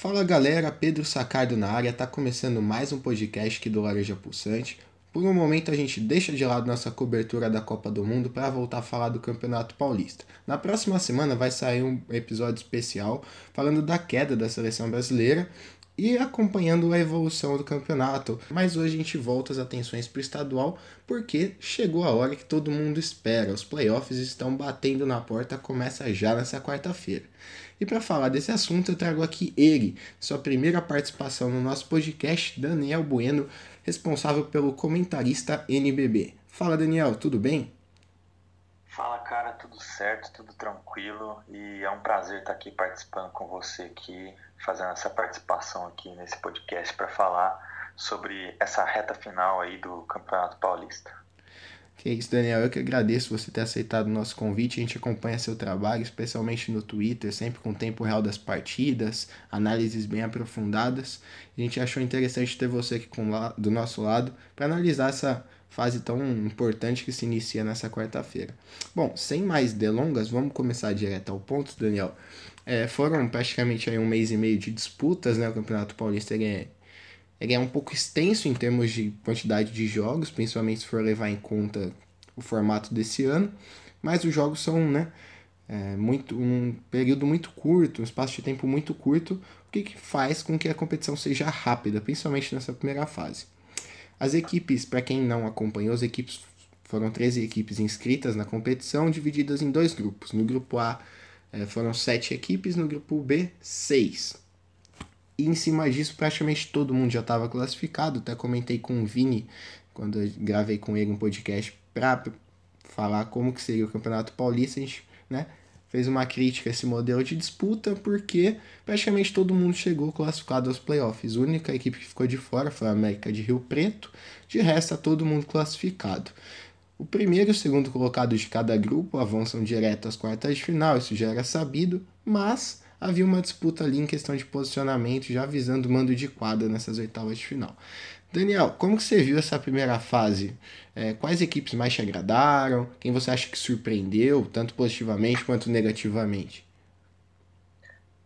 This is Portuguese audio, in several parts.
Fala galera, Pedro Sacardo na área, tá começando mais um podcast aqui do Lareja Pulsante. Por um momento a gente deixa de lado nossa cobertura da Copa do Mundo para voltar a falar do Campeonato Paulista. Na próxima semana vai sair um episódio especial falando da queda da seleção brasileira e acompanhando a evolução do campeonato. Mas hoje a gente volta as atenções para o estadual porque chegou a hora que todo mundo espera. Os playoffs estão batendo na porta, começa já nessa quarta-feira. E para falar desse assunto, eu trago aqui ele, sua primeira participação no nosso podcast, Daniel Bueno, responsável pelo comentarista NBB. Fala Daniel, tudo bem? Fala cara, tudo certo, tudo tranquilo e é um prazer estar aqui participando com você aqui, fazendo essa participação aqui nesse podcast para falar sobre essa reta final aí do Campeonato Paulista. Que isso, Daniel. Eu que agradeço você ter aceitado o nosso convite. A gente acompanha seu trabalho, especialmente no Twitter, sempre com tempo real das partidas, análises bem aprofundadas. A gente achou interessante ter você aqui com, do nosso lado para analisar essa fase tão importante que se inicia nessa quarta-feira. Bom, sem mais delongas, vamos começar direto ao ponto, Daniel. É, foram praticamente aí um mês e meio de disputas, né? O Campeonato Paulista ele é ele é um pouco extenso em termos de quantidade de jogos, principalmente se for levar em conta o formato desse ano, mas os jogos são né, é, muito, um período muito curto, um espaço de tempo muito curto, o que, que faz com que a competição seja rápida, principalmente nessa primeira fase. As equipes, para quem não acompanhou, as equipes foram 13 equipes inscritas na competição, divididas em dois grupos. No grupo A é, foram 7 equipes, no grupo B, 6. E em cima disso, praticamente todo mundo já estava classificado. Até comentei com o Vini, quando eu gravei com ele um podcast para falar como que seria o Campeonato Paulista. A gente né, fez uma crítica a esse modelo de disputa, porque praticamente todo mundo chegou classificado aos playoffs. A única equipe que ficou de fora foi a América de Rio Preto. De resto, tá todo mundo classificado. O primeiro e o segundo colocado de cada grupo avançam direto às quartas de final, isso já era sabido, mas havia uma disputa ali em questão de posicionamento, já visando o mando de quadra nessas oitavas de final. Daniel, como que você viu essa primeira fase? É, quais equipes mais te agradaram? Quem você acha que surpreendeu, tanto positivamente quanto negativamente?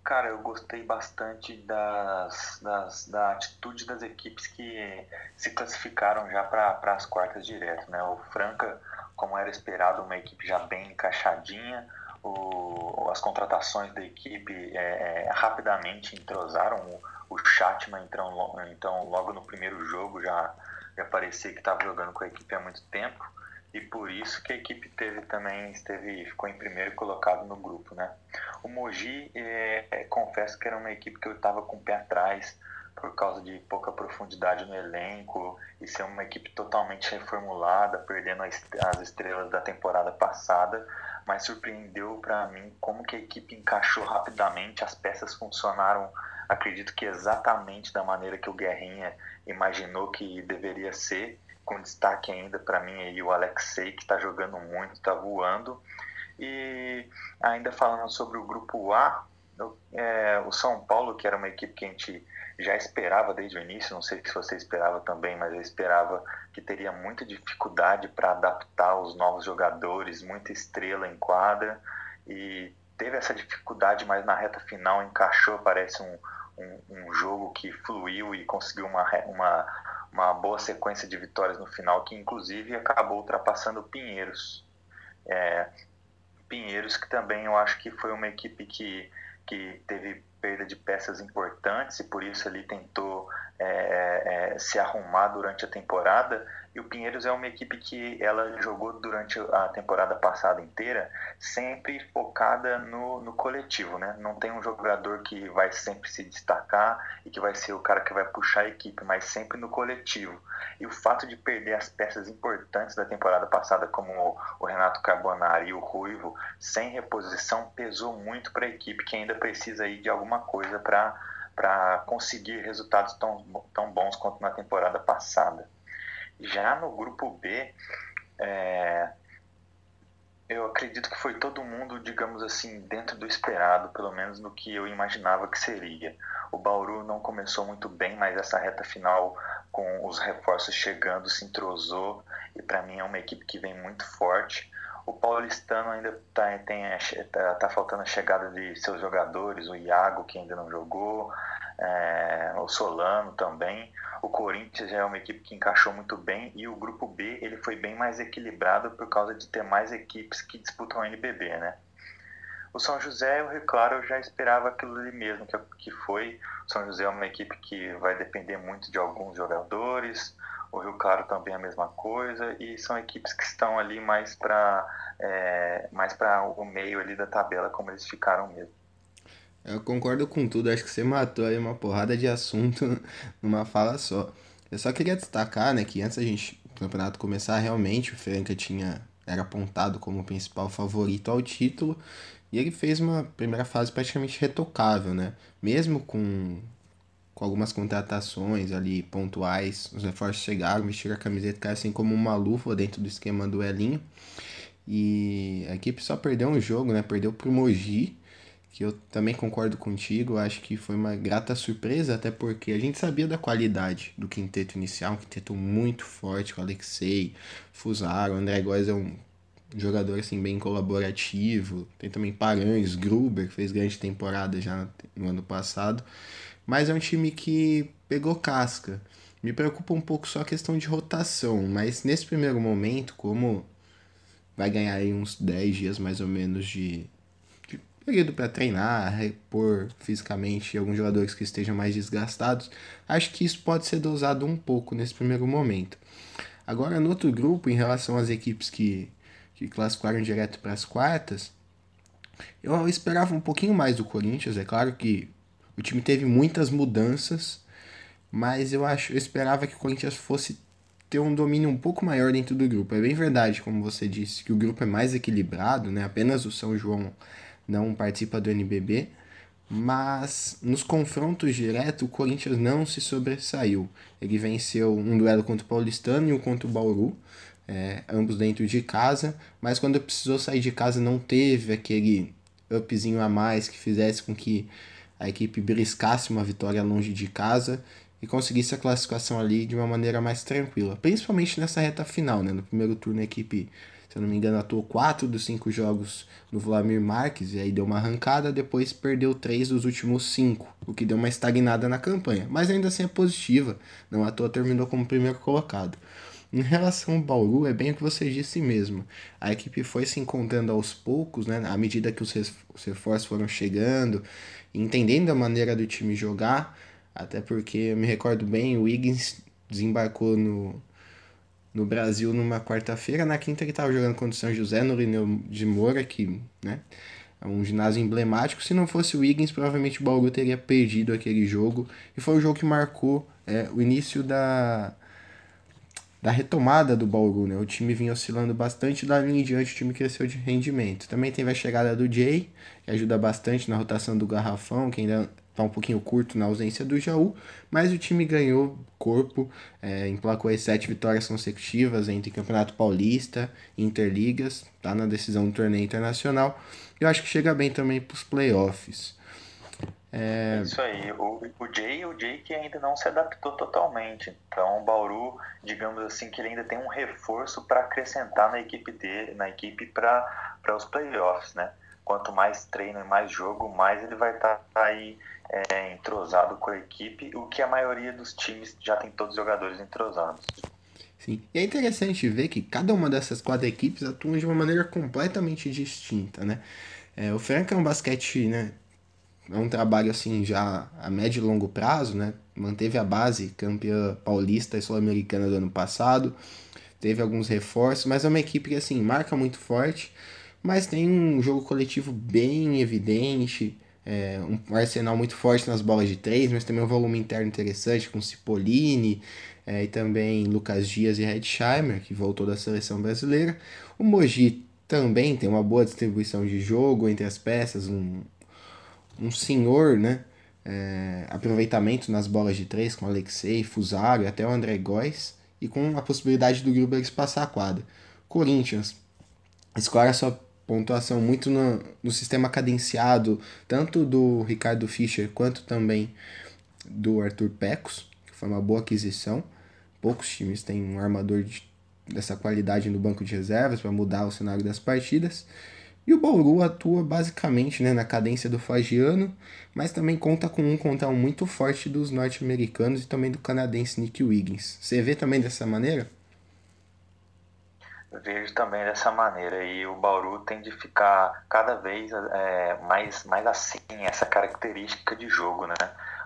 Cara, eu gostei bastante das, das, da atitude das equipes que se classificaram já para as quartas direto. Né? O Franca, como era esperado, uma equipe já bem encaixadinha, o, as contratações da equipe é, é, rapidamente entrosaram. O, o Chatman, então, então, logo no primeiro jogo, já, já parecia que estava jogando com a equipe há muito tempo. E por isso que a equipe teve também esteve ficou em primeiro colocado no grupo, né? O Mogi, é, confesso que era uma equipe que eu estava com o pé atrás por causa de pouca profundidade no elenco e ser uma equipe totalmente reformulada, perdendo as estrelas da temporada passada mas surpreendeu para mim como que a equipe encaixou rapidamente, as peças funcionaram, acredito que exatamente da maneira que o Guerrinha imaginou que deveria ser, com destaque ainda para mim aí o Alexei, que está jogando muito, está voando. E ainda falando sobre o grupo A, é, o São Paulo, que era uma equipe que a gente já esperava desde o início, não sei se você esperava também, mas eu esperava que teria muita dificuldade para adaptar os novos jogadores, muita estrela em quadra, e teve essa dificuldade, mas na reta final encaixou, parece um, um, um jogo que fluiu e conseguiu uma, uma, uma boa sequência de vitórias no final, que inclusive acabou ultrapassando o Pinheiros. É, Pinheiros, que também eu acho que foi uma equipe que, que teve perda de peças importantes e por isso ele tentou é, é, se arrumar durante a temporada. E o Pinheiros é uma equipe que ela jogou durante a temporada passada inteira sempre focada no, no coletivo, né? Não tem um jogador que vai sempre se destacar e que vai ser o cara que vai puxar a equipe, mas sempre no coletivo. E o fato de perder as peças importantes da temporada passada, como o Renato Carbonari e o Ruivo, sem reposição, pesou muito para a equipe que ainda precisa aí de alguma coisa para para conseguir resultados tão, tão bons quanto na temporada passada. Já no grupo B, é, eu acredito que foi todo mundo, digamos assim, dentro do esperado, pelo menos no que eu imaginava que seria. O Bauru não começou muito bem, mas essa reta final, com os reforços chegando, se entrosou e para mim é uma equipe que vem muito forte. O paulistano ainda está tá, tá faltando a chegada de seus jogadores, o Iago, que ainda não jogou, é, o Solano também. O Corinthians já é uma equipe que encaixou muito bem e o grupo B ele foi bem mais equilibrado por causa de ter mais equipes que disputam o NBB, né? O São José, eu, claro, eu já esperava aquilo ali mesmo que, que foi. O São José é uma equipe que vai depender muito de alguns jogadores, o Rio Claro também é a mesma coisa, e são equipes que estão ali mais para é, mais para o meio ali da tabela, como eles ficaram mesmo. Eu concordo com tudo, acho que você matou aí uma porrada de assunto numa fala só. Eu só queria destacar, né, que antes a gente, o campeonato começar, realmente o Franca tinha era apontado como o principal favorito ao título, e ele fez uma primeira fase praticamente retocável, né? Mesmo com, com algumas contratações ali pontuais, os reforços chegaram, vestiram a camiseta assim como uma luva dentro do esquema do Elinho. E a equipe só perdeu um jogo, né? Perdeu pro Mogi, que eu também concordo contigo, acho que foi uma grata surpresa, até porque a gente sabia da qualidade do quinteto inicial, um quinteto muito forte, com Alexei, Fusaro, André Góes é um jogador assim bem colaborativo, tem também Paranhos, Gruber, que fez grande temporada já no ano passado, mas é um time que pegou casca. Me preocupa um pouco só a questão de rotação, mas nesse primeiro momento, como vai ganhar aí uns 10 dias mais ou menos de período para treinar, repor fisicamente alguns jogadores que estejam mais desgastados. Acho que isso pode ser dosado um pouco nesse primeiro momento. Agora, no outro grupo, em relação às equipes que, que classificaram direto para as quartas, eu esperava um pouquinho mais do Corinthians. É claro que o time teve muitas mudanças, mas eu acho, eu esperava que o Corinthians fosse ter um domínio um pouco maior dentro do grupo. É bem verdade, como você disse, que o grupo é mais equilibrado, né? Apenas o São João não participa do NBB, mas nos confrontos diretos o Corinthians não se sobressaiu. Ele venceu um duelo contra o Paulistano e um contra o Bauru, é, ambos dentro de casa, mas quando precisou sair de casa não teve aquele upzinho a mais que fizesse com que a equipe briscasse uma vitória longe de casa e conseguisse a classificação ali de uma maneira mais tranquila, principalmente nessa reta final, né? No primeiro turno a equipe se eu não me engano, atuou quatro dos cinco jogos no Vladimir Marques e aí deu uma arrancada, depois perdeu três dos últimos cinco, o que deu uma estagnada na campanha, mas ainda assim é positiva, não à toa terminou como primeiro colocado. Em relação ao Bauru, é bem o que você disse mesmo. A equipe foi se encontrando aos poucos, né, à medida que os reforços foram chegando, entendendo a maneira do time jogar, até porque eu me recordo bem, o Wiggins desembarcou no, no Brasil numa quarta-feira. Na quinta ele estava jogando contra o São José no Lineu de Moura, que né, é um ginásio emblemático. Se não fosse o Wiggins, provavelmente o Bauru teria perdido aquele jogo. E foi o jogo que marcou é, o início da, da retomada do Bauru. Né? O time vinha oscilando bastante, da linha em diante o time cresceu de rendimento. Também teve a chegada do Jay, que ajuda bastante na rotação do Garrafão, que ainda tá um pouquinho curto na ausência do Jaú, mas o time ganhou corpo, é, emplacou as sete vitórias consecutivas entre Campeonato Paulista Interligas, tá na decisão do torneio internacional. Eu acho que chega bem também para os playoffs. É... Isso aí, o, o Jay, o Jay que ainda não se adaptou totalmente. Então o Bauru, digamos assim, que ele ainda tem um reforço para acrescentar na equipe dele, na equipe para os playoffs, né? Quanto mais treino e mais jogo, mais ele vai estar tá aí é, entrosado com a equipe, o que a maioria dos times já tem todos os jogadores entrosados. Sim, e é interessante ver que cada uma dessas quatro equipes atuam de uma maneira completamente distinta, né? É, o Franca é um basquete, né? É um trabalho assim já a médio e longo prazo, né? Manteve a base campeã paulista e sul-americana do ano passado, teve alguns reforços, mas é uma equipe que assim marca muito forte, mas tem um jogo coletivo bem evidente, é, um arsenal muito forte nas bolas de três, mas também um volume interno interessante com Cipollini é, e também Lucas Dias e Redsheimer, que voltou da seleção brasileira. O Mogi também tem uma boa distribuição de jogo entre as peças, um, um senhor né, é, aproveitamento nas bolas de três com Alexei, Fusaro e até o André Góes, e com a possibilidade do Gruber passar a quadra. Corinthians escora sua pontuação muito no, no sistema cadenciado, tanto do Ricardo Fischer quanto também do Arthur Pecos, que foi uma boa aquisição. Poucos times têm um armador de, dessa qualidade no banco de reservas para mudar o cenário das partidas. E o Bauru atua basicamente né, na cadência do Fagiano, mas também conta com um contra um muito forte dos norte-americanos e também do canadense Nick Wiggins. Você vê também dessa maneira? Vejo também dessa maneira e o Bauru tem de ficar cada vez é, mais, mais assim, essa característica de jogo, né?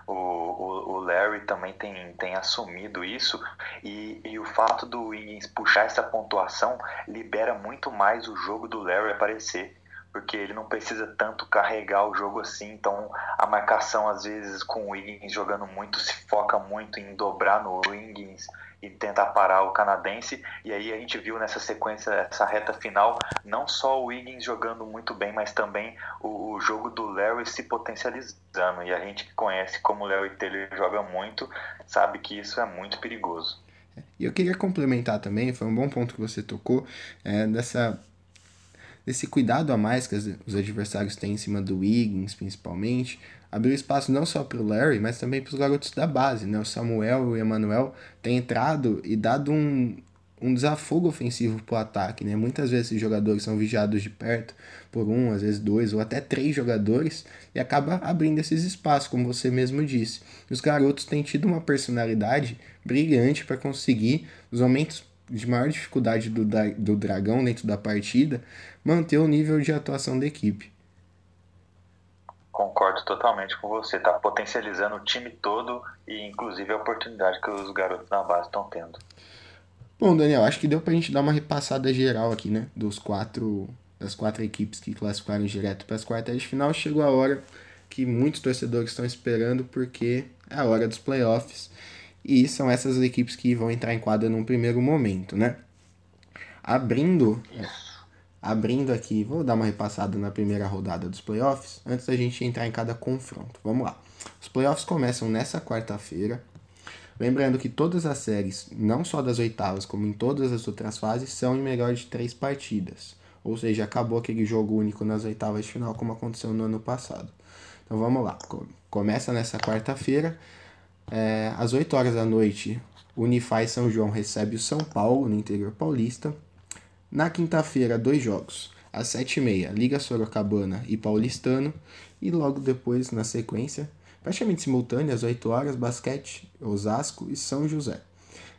O, o, o, Larry também tem, tem assumido isso e, e o fato do Wiggins puxar essa pontuação libera muito mais o jogo do Larry aparecer porque ele não precisa tanto carregar o jogo assim, então a marcação às vezes com o Wiggins jogando muito se foca muito em dobrar no Wiggins e tentar parar o canadense, e aí a gente viu nessa sequência, essa reta final, não só o Wiggins jogando muito bem, mas também o, o jogo do Larry se potencializando, e a gente que conhece como o Larry Taylor joga muito, sabe que isso é muito perigoso. E eu queria complementar também, foi um bom ponto que você tocou, é, dessa desse cuidado a mais que os adversários têm em cima do Wiggins, principalmente, abriu espaço não só para o Larry, mas também para os garotos da base. Né? O Samuel e o Emmanuel têm entrado e dado um, um desafogo ofensivo para o ataque. Né? Muitas vezes esses jogadores são vigiados de perto por um, às vezes dois ou até três jogadores e acaba abrindo esses espaços, como você mesmo disse. Os garotos têm tido uma personalidade brilhante para conseguir os momentos de maior dificuldade do, do Dragão dentro da partida, manter o nível de atuação da equipe. Concordo totalmente com você. Está potencializando o time todo e, inclusive, a oportunidade que os garotos na base estão tendo. Bom, Daniel, acho que deu para a gente dar uma repassada geral aqui, né? Dos quatro, das quatro equipes que classificaram direto para as quartas de final. Chegou a hora que muitos torcedores estão esperando, porque é a hora dos playoffs. E são essas equipes que vão entrar em quadra num primeiro momento, né? Abrindo, abrindo aqui, vou dar uma repassada na primeira rodada dos playoffs, antes da gente entrar em cada confronto. Vamos lá. Os playoffs começam nessa quarta-feira. Lembrando que todas as séries, não só das oitavas, como em todas as outras fases, são em melhor de três partidas. Ou seja, acabou aquele jogo único nas oitavas de final, como aconteceu no ano passado. Então vamos lá. Começa nessa quarta-feira. É, às 8 horas da noite, Unify São João recebe o São Paulo, no interior paulista. Na quinta-feira, dois jogos. Às 7h30, Liga Sorocabana e Paulistano. E logo depois, na sequência, praticamente simultânea, às 8 horas, Basquete, Osasco e São José.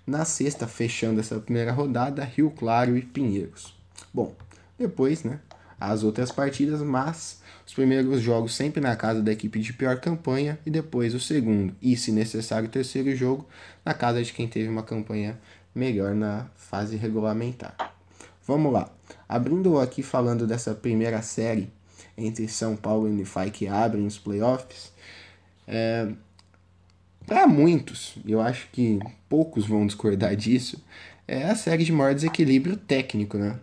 Na sexta, fechando essa primeira rodada, Rio Claro e Pinheiros. Bom, depois, né, as outras partidas, mas os primeiros jogos sempre na casa da equipe de pior campanha e depois o segundo, e se necessário o terceiro jogo, na casa de quem teve uma campanha melhor na fase regulamentar. Vamos lá. Abrindo aqui falando dessa primeira série entre São Paulo e Unify que abrem os playoffs, é, para muitos, eu acho que poucos vão discordar disso, é a série de maior desequilíbrio técnico, né?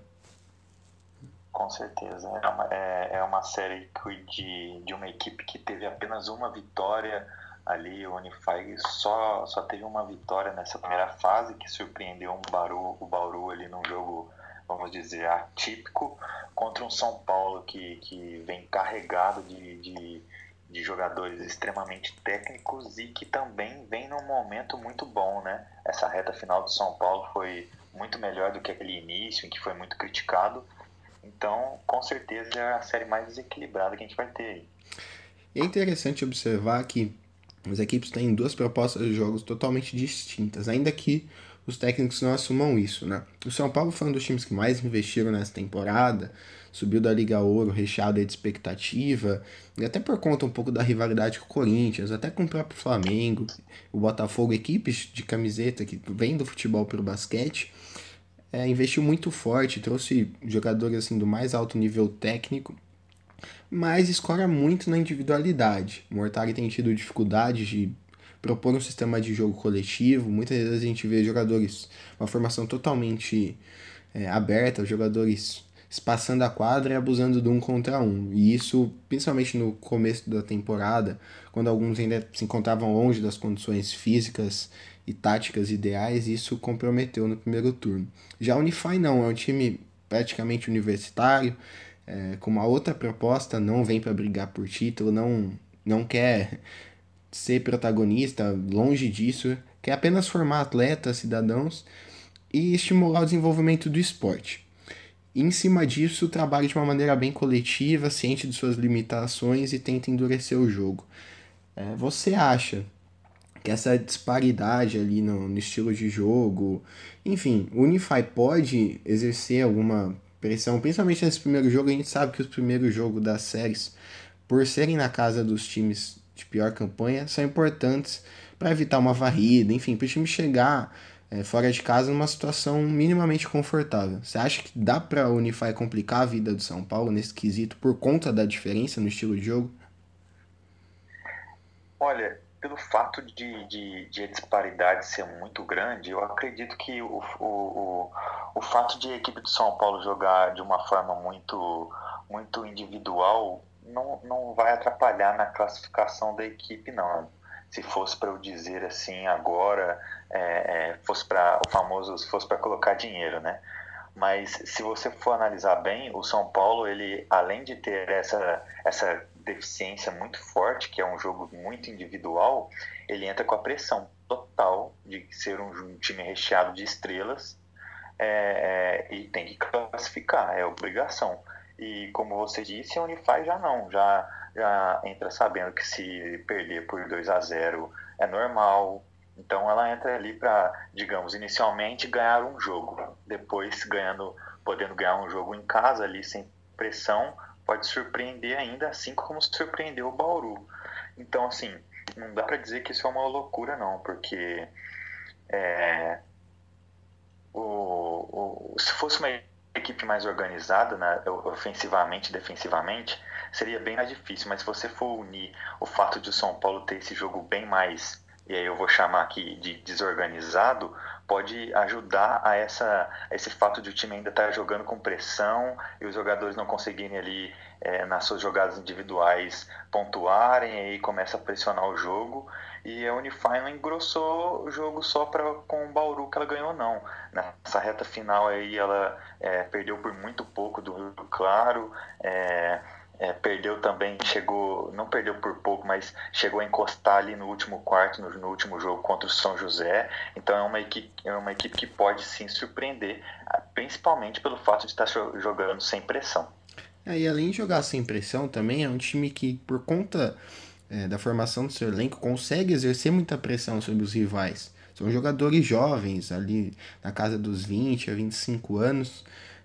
Com certeza. É uma, é, é uma série de, de uma equipe que teve apenas uma vitória ali. O Unify só, só teve uma vitória nessa primeira fase, que surpreendeu um Bauru, o Bauru ali num jogo, vamos dizer, atípico, contra um São Paulo que, que vem carregado de, de, de jogadores extremamente técnicos e que também vem num momento muito bom, né? Essa reta final do São Paulo foi muito melhor do que aquele início, em que foi muito criticado então, com certeza é a série mais desequilibrada que a gente vai ter aí. É interessante observar que as equipes têm duas propostas de jogos totalmente distintas, ainda que os técnicos não assumam isso, né? O São Paulo foi um dos times que mais investiram nessa temporada, subiu da Liga Ouro recheado de expectativa, e até por conta um pouco da rivalidade com o Corinthians, até com o próprio Flamengo, o Botafogo, equipes de camiseta que vêm do futebol para o basquete, é, investiu muito forte, trouxe jogadores assim do mais alto nível técnico, mas escora muito na individualidade. O Mortari tem tido dificuldade de propor um sistema de jogo coletivo. Muitas vezes a gente vê jogadores, uma formação totalmente é, aberta, jogadores espaçando a quadra e abusando do um contra um. E isso, principalmente no começo da temporada, quando alguns ainda se encontravam longe das condições físicas e táticas ideais, isso comprometeu no primeiro turno. Já o Unify não, é um time praticamente universitário, é, com uma outra proposta, não vem para brigar por título, não, não quer ser protagonista, longe disso, quer apenas formar atletas, cidadãos e estimular o desenvolvimento do esporte. em cima disso trabalha de uma maneira bem coletiva, ciente de suas limitações e tenta endurecer o jogo. É, você acha que essa disparidade ali no, no, estilo de jogo, enfim, o Unify pode exercer alguma pressão, principalmente nesse primeiro jogo, a gente sabe que os primeiros jogos das séries, por serem na casa dos times de pior campanha, são importantes para evitar uma varrida, enfim, para o time chegar é, fora de casa numa situação minimamente confortável. Você acha que dá para Unify complicar a vida do São Paulo nesse quesito por conta da diferença no estilo de jogo? Olha, pelo fato de, de, de, a disparidade ser muito grande, eu acredito que o, o, o, o fato de a equipe do São Paulo jogar de uma forma muito, muito individual não, não vai atrapalhar na classificação da equipe, não se fosse para eu dizer assim agora, é, é, fosse para o famoso, se fosse para colocar dinheiro, né? Mas se você for analisar bem, o São Paulo, ele além de ter essa essa deficiência muito forte, que é um jogo muito individual, ele entra com a pressão total de ser um, time recheado de estrelas é, é, e tem que classificar, é obrigação. E como você disse, a Unify já não, já já entra sabendo que se perder por 2 a 0 é normal. Então ela entra ali para, digamos, inicialmente ganhar um jogo, depois ganhando, podendo ganhar um jogo em casa ali sem pressão, pode surpreender ainda, assim como surpreendeu o Bauru. Então assim, não dá para dizer que isso é uma loucura não, porque é, o, o, se fosse uma equipe mais organizada, né, ofensivamente, defensivamente, seria bem mais difícil. Mas se você for unir o fato de o São Paulo ter esse jogo bem mais, e aí eu vou chamar aqui de desorganizado, pode ajudar a, essa, a esse fato de o time ainda estar tá jogando com pressão e os jogadores não conseguirem ali é, nas suas jogadas individuais pontuarem, e aí começa a pressionar o jogo. E a Unify não engrossou o jogo só pra, com o Bauru que ela ganhou, não. Nessa reta final aí ela é, perdeu por muito pouco do Rio Claro. É, é, perdeu também, chegou, não perdeu por pouco, mas chegou a encostar ali no último quarto, no, no, último jogo contra o São José. Então é uma equipe, é uma equipe que pode sim surpreender, principalmente pelo fato de estar jogando sem pressão. É, e além de jogar sem pressão, também é um time que, por conta é, da formação do seu elenco, consegue exercer muita pressão sobre os rivais. São jogadores jovens, ali na casa dos 20 a 25 anos,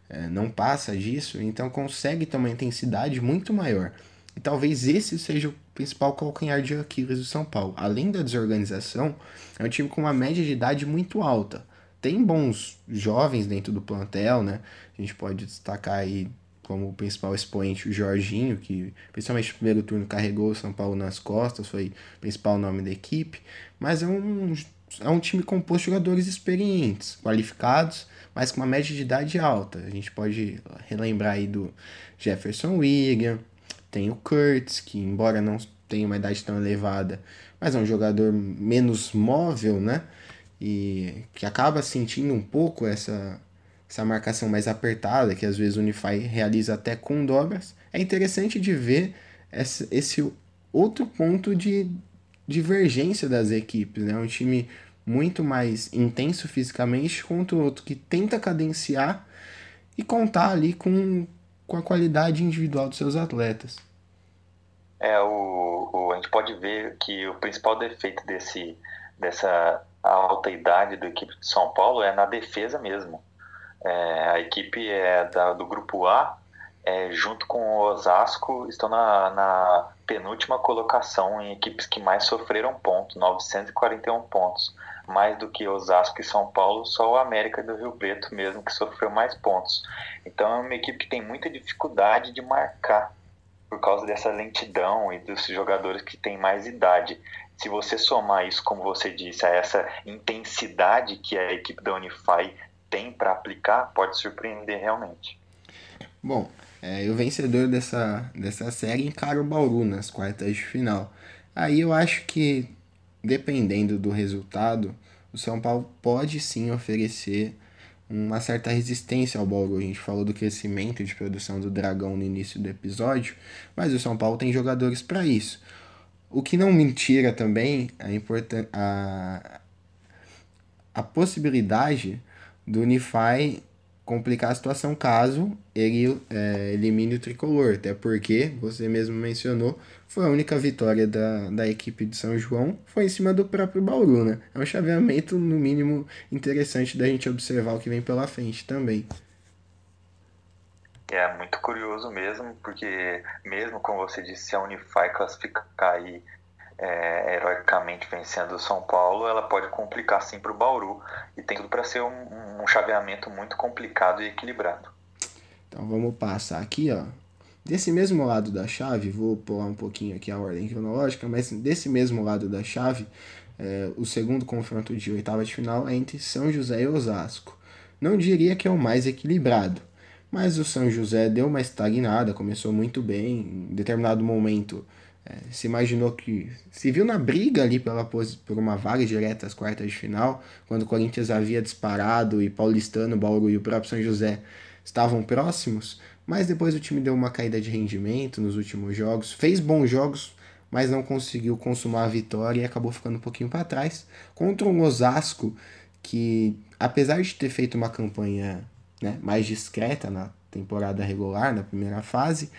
é, não passa disso, então consegue ter uma intensidade muito maior. E talvez esse seja o principal calcanhar de Aquiles do São Paulo. Além da desorganização, é um time com uma média de idade muito alta. Tem bons jovens dentro do plantel, né? A gente pode destacar aí como o principal expoente o Jorginho, que principalmente no primeiro turno carregou o São Paulo nas costas, foi o principal nome da equipe. Mas é um, é um time composto de jogadores experientes, qualificados, mas com uma média de idade alta. A gente pode relembrar aí do Jefferson William, tem o Kurtz, que embora não tenha uma idade tão elevada, mas é um jogador menos móvel, né? E que acaba sentindo um pouco essa, essa marcação mais apertada, que às vezes o Unify realiza até com dobras. É interessante de ver esse outro ponto de divergência das equipes, né? Um time muito mais intenso fisicamente contra o outro que tenta cadenciar e contar ali com, com a qualidade individual dos seus atletas. É, o, o, a gente pode ver que o principal defeito desse, dessa alta idade da equipe de São Paulo é na defesa mesmo. É, a equipe é da, do grupo A, é, junto com o Osasco, estão na, na penúltima colocação em equipes que mais sofreram pontos, 941 pontos mais do que Osasco e São Paulo, só o América do Rio Preto mesmo que sofreu mais pontos. Então é uma equipe que tem muita dificuldade de marcar por causa dessa lentidão e dos jogadores que têm mais idade. Se você somar isso, como você disse, a essa intensidade que a equipe da Unify tem para aplicar, pode surpreender realmente. Bom, é, o vencedor dessa, dessa série encara o Bauru nas quartas de final. Aí eu acho que dependendo do resultado, o São Paulo pode sim oferecer uma certa resistência ao Bauru. A gente falou do crescimento de produção do Dragão no início do episódio, mas o São Paulo tem jogadores para isso. O que não me tira também a, a, a possibilidade do Unify complicar a situação caso ele é, elimine o tricolor. Até porque, você mesmo mencionou, foi a única vitória da, da equipe de São João, foi em cima do próprio Bauru, né? É um chaveamento, no mínimo, interessante da gente observar o que vem pela frente também. É muito curioso mesmo, porque mesmo como você disse, se a Unify classificar aí é, heroicamente vencendo o São Paulo, ela pode complicar sim para o Bauru e tem tudo para ser um, um chaveamento muito complicado e equilibrado. Então vamos passar aqui, ó. Desse mesmo lado da chave, vou pular um pouquinho aqui a ordem cronológica, mas desse mesmo lado da chave, é, o segundo confronto de oitava de final é entre São José e Osasco. Não diria que é o mais equilibrado, mas o São José deu uma estagnada, começou muito bem, em determinado momento é, se imaginou que. Se viu na briga ali pela, por uma vaga direta às quartas de final, quando o Corinthians havia disparado e Paulistano, Bauru e o próprio São José estavam próximos, mas depois o time deu uma caída de rendimento nos últimos jogos, fez bons jogos, mas não conseguiu consumar a vitória e acabou ficando um pouquinho para trás contra um Osasco que, apesar de ter feito uma campanha né, mais discreta na temporada regular, na primeira fase,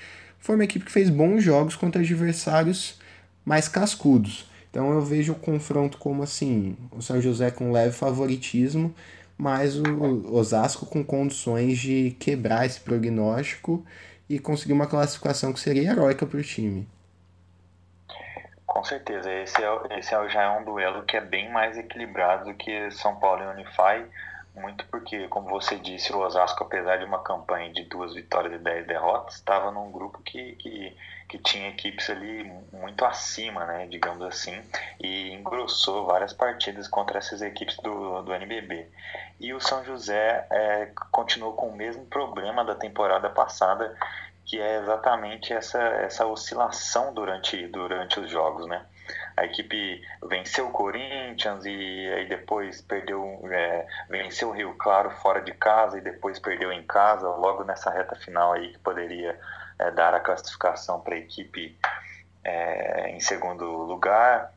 foi uma equipe que fez bons jogos contra adversários mais cascudos. Então eu vejo o confronto como assim, o São José com leve favoritismo, mas o Osasco com condições de quebrar esse prognóstico e conseguir uma classificação que seria heróica para o time. Com certeza, esse, é, esse é, já é um duelo que é bem mais equilibrado do que São Paulo e Unify muito porque, como você disse, o Osasco, apesar de uma campanha de duas vitórias e dez derrotas, estava num grupo que, que, que tinha equipes ali muito acima, né, digamos assim, e engrossou várias partidas contra essas equipes do, do NBB. E o São José é, continuou com o mesmo problema da temporada passada, que é exatamente essa, essa oscilação durante, durante os jogos, né? A equipe venceu o Corinthians e aí depois perdeu, é, venceu o Rio Claro fora de casa e depois perdeu em casa, logo nessa reta final aí que poderia é, dar a classificação para a equipe é, em segundo lugar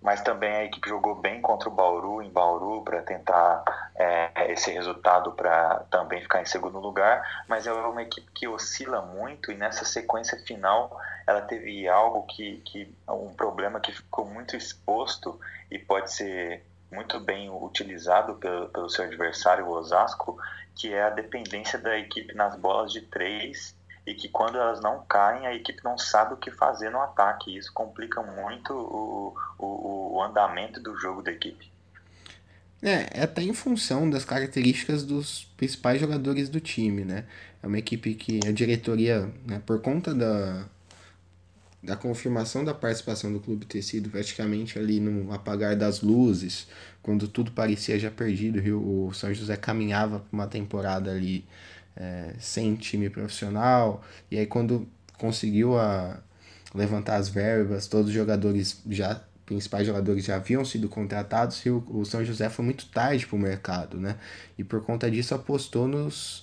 mas também a equipe jogou bem contra o Bauru, em Bauru, para tentar é, esse resultado para também ficar em segundo lugar. Mas é uma equipe que oscila muito e nessa sequência final ela teve algo que, que um problema que ficou muito exposto e pode ser muito bem utilizado pelo, pelo seu adversário, o Osasco, que é a dependência da equipe nas bolas de três e que quando elas não caem, a equipe não sabe o que fazer no ataque. Isso complica muito o, o, o andamento do jogo da equipe. É, é até em função das características dos principais jogadores do time, né? É uma equipe que a diretoria, né, por conta da, da confirmação da participação do clube ter sido praticamente ali no apagar das luzes, quando tudo parecia já perdido, o São José caminhava para uma temporada ali é, sem time profissional. E aí quando conseguiu a, levantar as verbas, todos os jogadores já principais jogadores já haviam sido contratados e o, São José foi muito tarde para o mercado, né? E por conta disso apostou nos,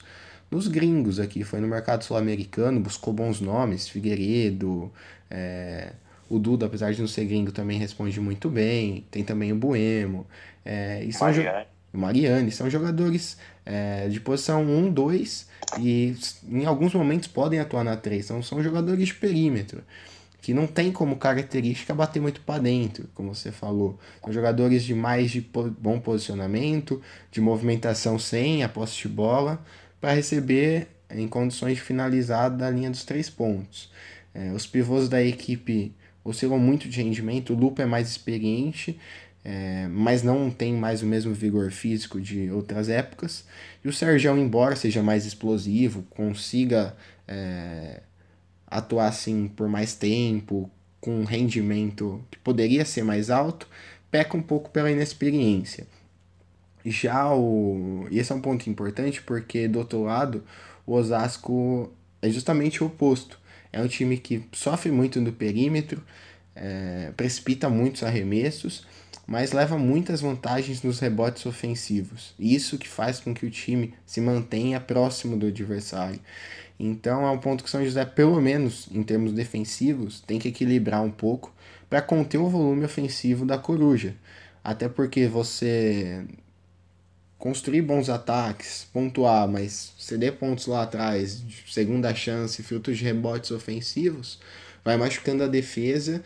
nos gringos aqui, foi no mercado sul-americano, buscou bons nomes, Figueiredo, é, o Duda, apesar de não ser gringo, também responde muito bem, tem também o Buemo, é, e são Mariane. Mariane, são jogadores é, de posição 1, 2 e em alguns momentos podem atuar na 3. São, são jogadores de perímetro que não tem como característica bater muito para dentro, como você falou. São jogadores de mais de bom posicionamento, de movimentação sem a posse de bola, para receber em condições de finalizar da linha dos três pontos. É, os pivôs da equipe oscilam muito de rendimento, o Lupa é mais experiente, é, mas não tem mais o mesmo vigor físico de outras épocas. E o Sérgio, embora seja mais explosivo, consiga é, atuar assim por mais tempo, com um rendimento que poderia ser mais alto, peca um pouco pela inexperiência. Já o. E esse é um ponto importante porque do outro lado, o Osasco é justamente o oposto. É um time que sofre muito no perímetro, é, precipita muitos arremessos mas leva muitas vantagens nos rebotes ofensivos. Isso que faz com que o time se mantenha próximo do adversário. Então é um ponto que São José, pelo menos em termos defensivos, tem que equilibrar um pouco para conter o volume ofensivo da coruja. Até porque você construir bons ataques, pontuar, mas ceder pontos lá atrás, segunda chance, filtros de rebotes ofensivos, vai machucando a defesa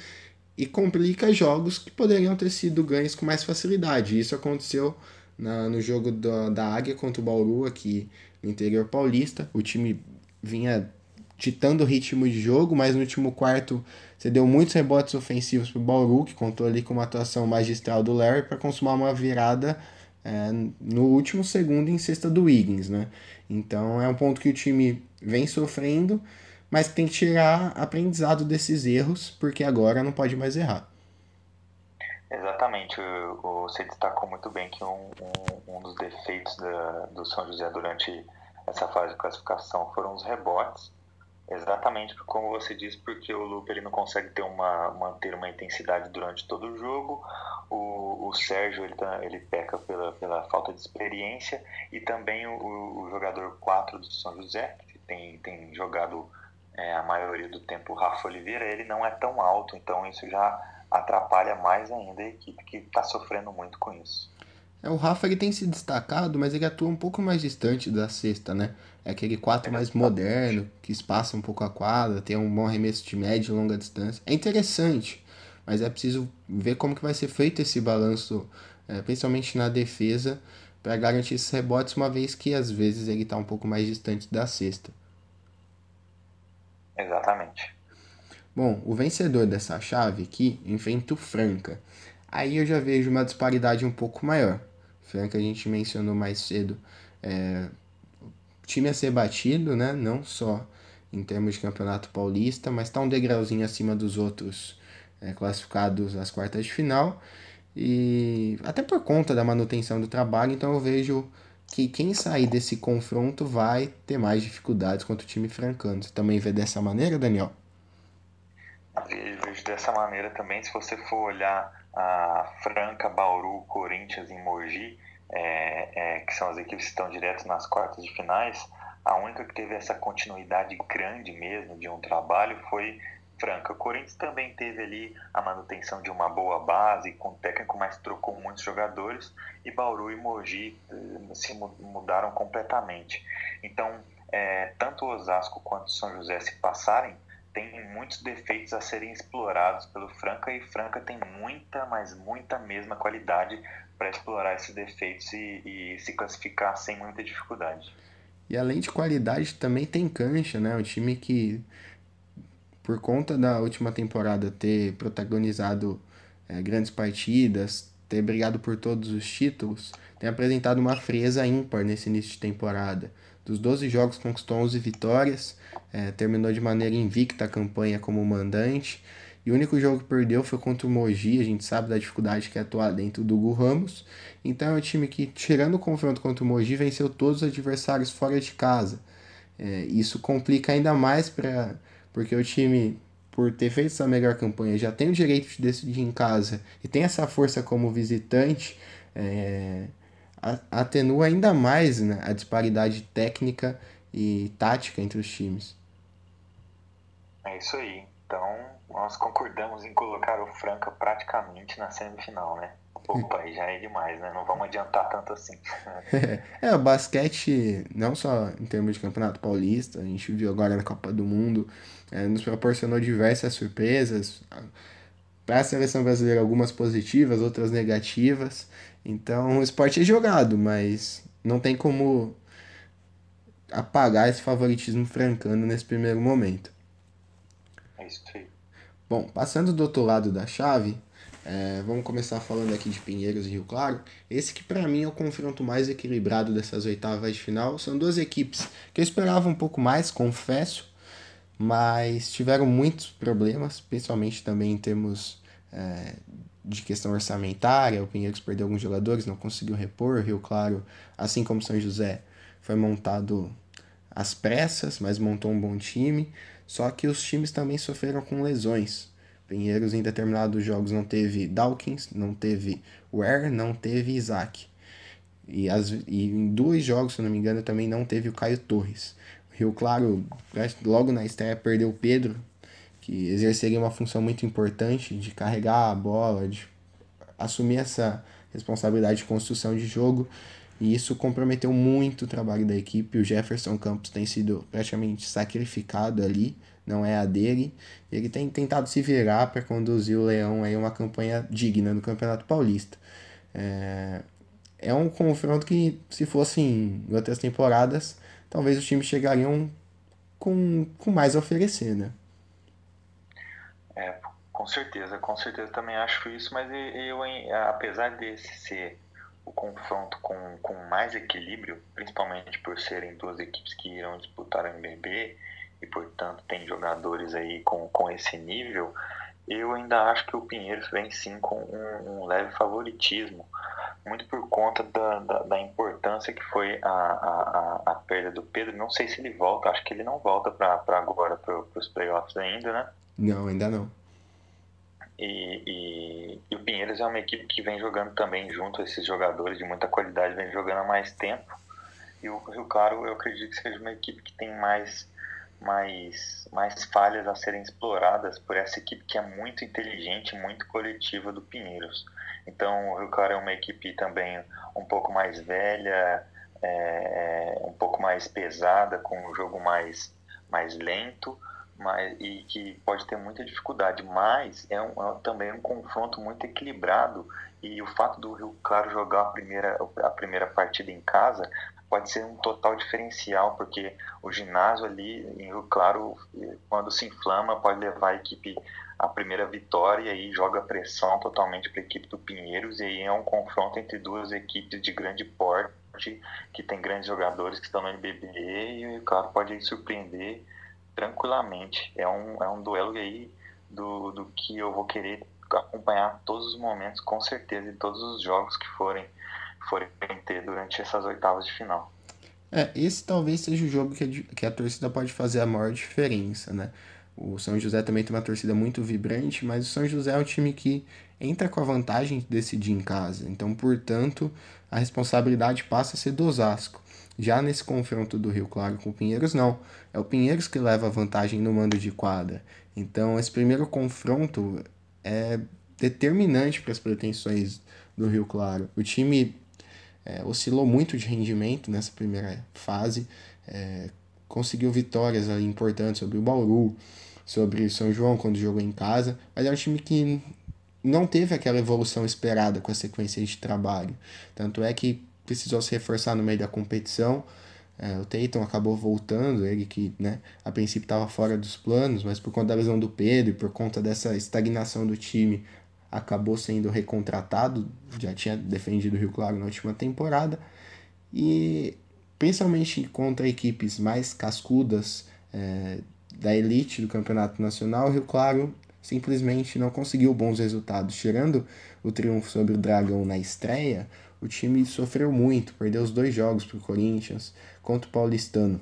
e complica jogos que poderiam ter sido ganhos com mais facilidade. Isso aconteceu na, no jogo da, da Águia contra o Bauru aqui no interior paulista. O time vinha ditando o ritmo de jogo, mas no último quarto você deu muitos rebotes ofensivos para o Bauru, que contou ali com uma atuação magistral do Larry para consumar uma virada é, no último segundo em cesta do Wiggins, né? Então é um ponto que o time vem sofrendo, mas tem que tirar aprendizado desses erros, porque agora não pode mais errar. Exatamente, você destacou muito bem que um, um, um dos defeitos da, do São José durante essa fase de classificação foram os rebotes. Exatamente como você disse, porque o Lupe ele não consegue ter uma, manter uma intensidade durante todo o jogo. O, o Sérgio ele, tá, ele peca pela, pela falta de experiência e também o, o jogador 4 do São José, que tem, tem jogado é, a maioria do tempo o Rafa Oliveira, ele não é tão alto, então isso já atrapalha mais ainda a equipe que está sofrendo muito com isso. É, o Rafa ele tem se destacado, mas ele atua um pouco mais distante da cesta, né? É aquele 4 mais moderno, que espaça um pouco a quadra, tem um bom arremesso de média e longa distância. É interessante, mas é preciso ver como que vai ser feito esse balanço, é, principalmente na defesa, para garantir esses rebotes, uma vez que às vezes ele está um pouco mais distante da cesta. Exatamente. Bom, o vencedor dessa chave aqui enfrenta o Franca. Aí eu já vejo uma disparidade um pouco maior. Franca a gente mencionou mais cedo. É, time a ser batido, né? Não só em termos de campeonato paulista, mas está um degrauzinho acima dos outros é, classificados às quartas de final. E até por conta da manutenção do trabalho, então eu vejo que quem sair desse confronto vai ter mais dificuldades contra o time francano. Você também vê dessa maneira, Daniel? Vejo dessa maneira também. Se você for olhar a Franca, Bauru, Corinthians e Mogi, é, é, que são as equipes que estão direto nas quartas de finais, a única que teve essa continuidade grande mesmo de um trabalho foi Franca. O Corinthians também teve ali a manutenção de uma boa base, com técnico, mas trocou muitos jogadores, e Bauru e Mogi eh, se mudaram completamente. Então, é, tanto Osasco quanto São José se passarem, tem muitos defeitos a serem explorados pelo Franca e Franca tem muita, mas muita mesma qualidade para explorar esses defeitos e, e, se classificar sem muita dificuldade. E além de qualidade, também tem cancha, né? Um time que, por conta da última temporada ter protagonizado é, grandes partidas, ter brigado por todos os títulos, tem apresentado uma frieza ímpar nesse início de temporada. Dos 12 jogos, conquistou 11 vitórias, é, terminou de maneira invicta a campanha como mandante. E o único jogo que perdeu foi contra o Mogi, a gente sabe da dificuldade que é atuar dentro do Hugo Ramos. Então é um time que, tirando o confronto contra o Mogi, venceu todos os adversários fora de casa. É, isso complica ainda mais para porque o time, por ter feito essa melhor campanha, já tem o direito de decidir em casa e tem essa força como visitante. É, atenua ainda mais né, a disparidade técnica e tática entre os times. É isso aí. Então, nós concordamos em colocar o Franca praticamente na semifinal, né? Opa, aí já é demais, né? Não vamos adiantar tanto assim. é, o basquete, não só em termos de campeonato paulista, a gente viu agora na Copa do Mundo, nos proporcionou diversas surpresas. Para a seleção brasileira, algumas positivas, outras negativas. Então o esporte é jogado, mas não tem como apagar esse favoritismo francano nesse primeiro momento. É isso aí. Bom, passando do outro lado da chave, é, vamos começar falando aqui de Pinheiros e Rio Claro. Esse que para mim é o confronto mais equilibrado dessas oitavas de final. São duas equipes que eu esperava um pouco mais, confesso, mas tiveram muitos problemas, principalmente também em termos é, de questão orçamentária, o Pinheiros perdeu alguns jogadores, não conseguiu repor, Rio Claro, assim como São José, foi montado às pressas, mas montou um bom time, só que os times também sofreram com lesões. Pinheiros em determinados jogos não teve Dawkins, não teve Ware, não teve Isaac. E, as, e em dois jogos, se não me engano, também não teve o Caio Torres. Rio Claro, logo na estreia, perdeu o Pedro, que exerceria uma função muito importante de carregar a bola, de assumir essa responsabilidade de construção de jogo. e isso comprometeu muito o trabalho da equipe. O Jefferson Campos tem sido praticamente sacrificado ali, não é a dele. Ele tem tentado se virar para conduzir o Leão a uma campanha digna no Campeonato Paulista. É, é um confronto que, se fosse em outras temporadas, talvez os times chegariam com, com mais a oferecer, né? É, com certeza, com certeza também acho isso, mas eu, apesar desse ser o confronto com, com mais equilíbrio, principalmente por serem duas equipes que irão disputar o NBB e, portanto, tem jogadores aí com, com esse nível, eu ainda acho que o Pinheiros vem sim com um, um leve favoritismo, muito por conta da, da, da importância que foi a, a, a, perda do Pedro. Não sei se ele volta, acho que ele não volta para agora, para os playoffs ainda, né? Não, ainda não. E, e, e, o Pinheiros é uma equipe que vem jogando também junto esses jogadores de muita qualidade, vem jogando há mais tempo. E o Rio Claro, eu acredito que seja uma equipe que tem mais, mais, mais falhas a serem exploradas por essa equipe que é muito inteligente, muito coletiva do Pinheiros. Então, o Rio Claro é uma equipe também um pouco mais velha, é, é um pouco mais pesada, com um jogo mais, mais lento mas, e que pode ter muita dificuldade, mas é, um, é também um confronto muito equilibrado e o fato do Rio Claro jogar a primeira, a primeira partida em casa pode ser um total diferencial, porque o ginásio ali em Rio Claro, quando se inflama, pode levar a equipe à primeira vitória e joga pressão totalmente para a equipe do Pinheiros, e aí é um confronto entre duas equipes de grande porte, que tem grandes jogadores que estão no NBB, e o Rio Claro pode surpreender tranquilamente. É um, é um duelo aí do, do que eu vou querer acompanhar todos os momentos, com certeza, e todos os jogos que forem, forem ter durante essas oitavas de final. É, esse talvez seja o jogo que a, que a torcida pode fazer a maior diferença, né? O São José também tem uma torcida muito vibrante, mas o São José é um time que entra com a vantagem de decidir em casa. Então, portanto, a responsabilidade passa a ser do Osasco. Já nesse confronto do Rio Claro com o Pinheiros, não. É o Pinheiros que leva a vantagem no mando de quadra. Então, esse primeiro confronto é determinante para as pretensões do Rio Claro. O time é, oscilou muito de rendimento nessa primeira fase, é, conseguiu vitórias importantes sobre o Bauru, sobre o São João quando jogou em casa, mas é um time que não teve aquela evolução esperada com a sequência de trabalho. Tanto é que precisou se reforçar no meio da competição. É, o Tatum acabou voltando, ele que né, a princípio estava fora dos planos, mas por conta da lesão do Pedro e por conta dessa estagnação do time, acabou sendo recontratado. Já tinha defendido o Rio Claro na última temporada. E principalmente contra equipes mais cascudas é, da elite do campeonato nacional, o Rio Claro simplesmente não conseguiu bons resultados. Tirando o triunfo sobre o Dragão na estreia, o time sofreu muito, perdeu os dois jogos para o Corinthians contra o Paulistano.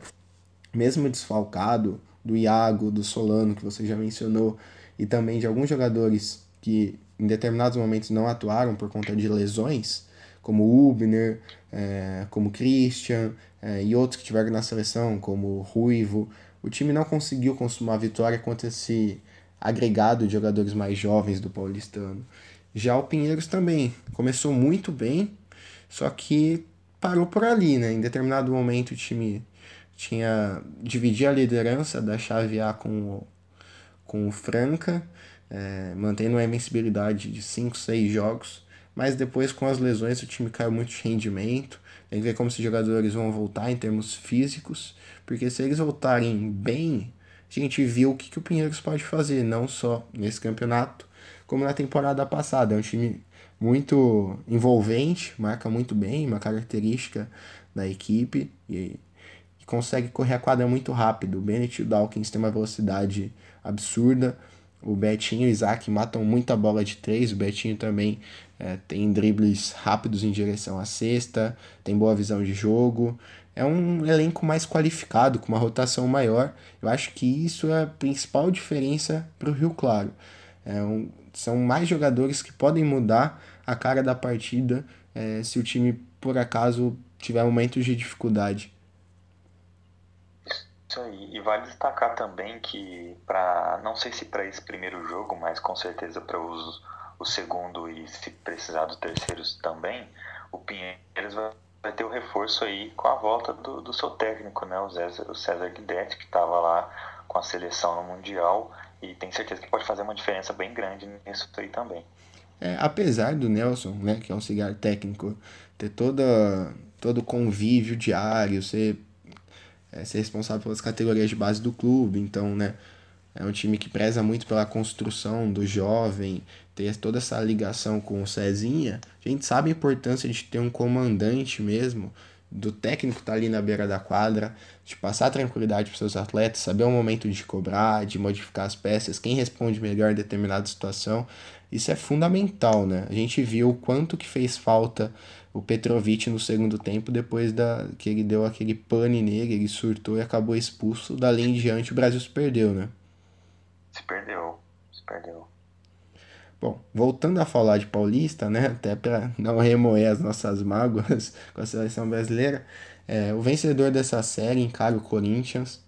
Mesmo desfalcado do Iago, do Solano, que você já mencionou, e também de alguns jogadores que em determinados momentos não atuaram por conta de lesões, como Ubner, é, como Christian é, e outros que tiveram na seleção, como Ruivo, o time não conseguiu consumar a vitória contra esse agregado de jogadores mais jovens do paulistano. Já o Pinheiros também começou muito bem, só que parou por ali, né? Em determinado momento o time tinha dividir a liderança da chave A com o, com o Franca, é, mantendo a invencibilidade de 5, 6 jogos, mas depois com as lesões o time caiu muito de rendimento. Tem que ver como esses jogadores vão voltar em termos físicos, porque se eles voltarem bem, a gente viu o que, que o Pinheiros pode fazer, não só nesse campeonato, como na temporada passada. É um time muito envolvente, marca muito bem, uma característica da equipe e, e consegue correr a quadra muito rápido. O Bennett e o Dawkins têm uma velocidade absurda. O Betinho e o Isaac matam muita bola de três. O Betinho também é, tem dribles rápidos em direção à cesta, tem boa visão de jogo. É um elenco mais qualificado, com uma rotação maior. Eu acho que isso é a principal diferença para o Rio Claro. É um, são mais jogadores que podem mudar a cara da partida é, se o time, por acaso, tiver momentos de dificuldade. Isso aí. E vale destacar também que, para não sei se para esse primeiro jogo, mas com certeza para o segundo e se precisar do terceiro também, o Pinheiros vai vai ter o reforço aí com a volta do, do seu técnico, né? O César, o César Guidetti, que estava lá com a seleção no Mundial e tem certeza que pode fazer uma diferença bem grande nisso aí também. É, apesar do Nelson, né, que é um cigarro técnico, ter toda, todo o convívio diário, ser, é, ser responsável pelas categorias de base do clube, então, né, é um time que preza muito pela construção do jovem, ter toda essa ligação com o Cezinha. A gente sabe a importância de ter um comandante mesmo, do técnico estar tá ali na beira da quadra, de passar tranquilidade para seus atletas, saber o momento de cobrar, de modificar as peças, quem responde melhor em determinada situação. Isso é fundamental, né? A gente viu o quanto que fez falta o Petrovic no segundo tempo, depois da que ele deu aquele pane nele, ele surtou e acabou expulso. Dali em diante o Brasil se perdeu, né? Se perdeu, se perdeu. Bom, voltando a falar de Paulista, né, até para não remoer as nossas mágoas com a seleção brasileira, é, o vencedor dessa série encara o Corinthians.